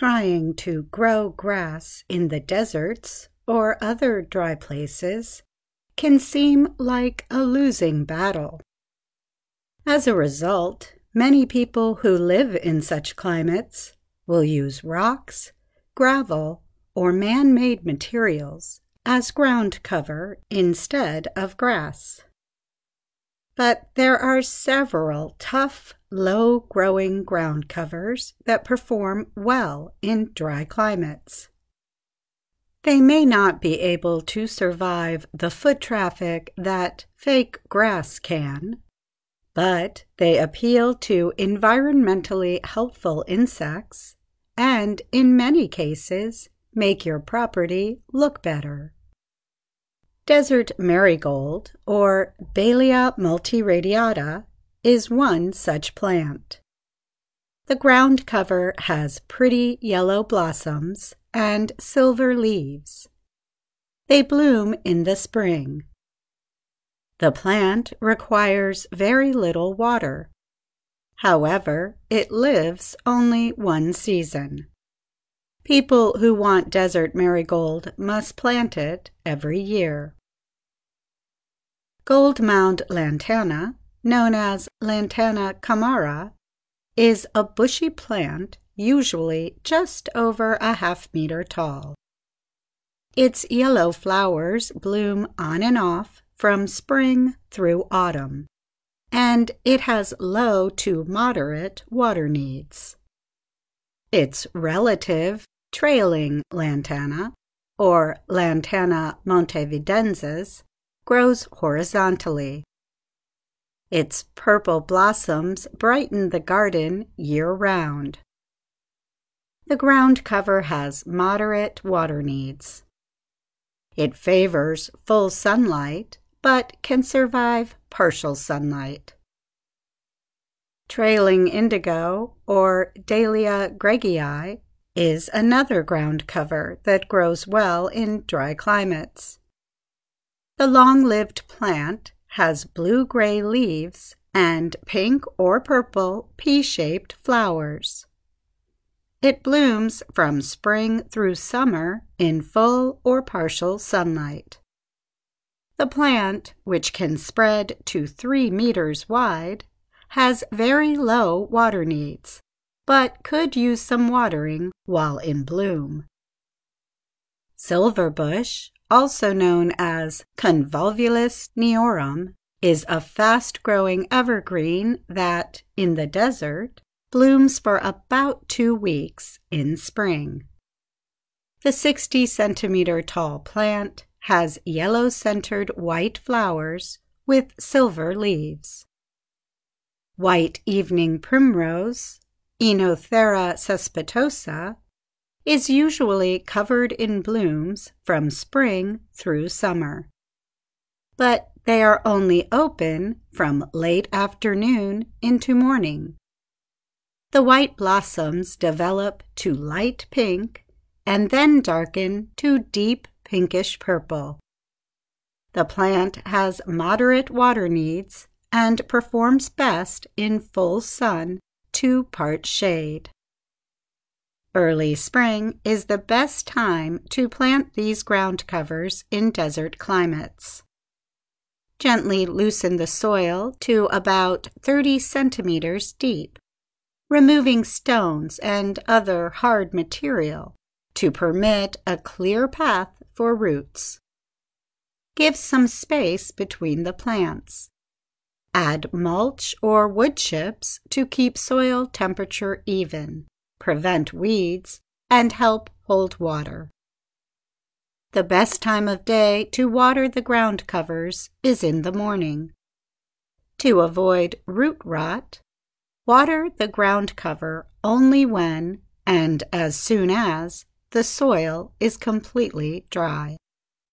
trying to grow grass in the deserts or other dry places can seem like a losing battle. As a result, many people who live in such climates will use rocks, gravel, or man made materials as ground cover instead of grass. But there are several tough, low growing ground covers that perform well in dry climates. They may not be able to survive the foot traffic that fake grass can, but they appeal to environmentally helpful insects and, in many cases, make your property look better. Desert marigold, or Baileya multiradiata, is one such plant. The ground cover has pretty yellow blossoms and silver leaves. They bloom in the spring. The plant requires very little water. However, it lives only one season. People who want desert marigold must plant it every year. Gold mound lantana, known as Lantana camara, is a bushy plant usually just over a half meter tall. Its yellow flowers bloom on and off from spring through autumn, and it has low to moderate water needs. Its relative, trailing lantana, or Lantana montevidensis, grows horizontally. Its purple blossoms brighten the garden year round. The ground cover has moderate water needs. It favors full sunlight but can survive partial sunlight. Trailing indigo, or Dalea greggii, is another ground cover that grows well in dry climates. The long lived plant has blue gray leaves and pink or purple pea shaped flowers. It blooms from spring through summer in full or partial sunlight. The plant, which can spread to three meters wide, has very low water needs, but could use some watering while in bloom. Silverbush, also known as Convolvulus cneorum, is a fast growing evergreen that, in the desert, blooms for about two weeks in spring. The 60 centimeter tall plant has yellow centered white flowers with silver leaves. White evening primrose, Oenothera cespitosa, is usually covered in blooms from spring through summer. But they are only open from late afternoon into morning. The white blossoms develop to light pink and then darken to deep pinkish purple. The plant has moderate water needs and performs best in full sun to part shade. Early spring is the best time to plant these ground covers in desert climates. Gently loosen the soil to about 30 centimeters deep removing stones and other hard material to permit a clear path for roots. Give some space between the plants. Add mulch or wood chips to keep soil temperature even, prevent weeds, and help hold water. The best time of day to water the ground covers is in the morning. To avoid root rot, Water the ground cover only when and as soon as the soil is completely dry.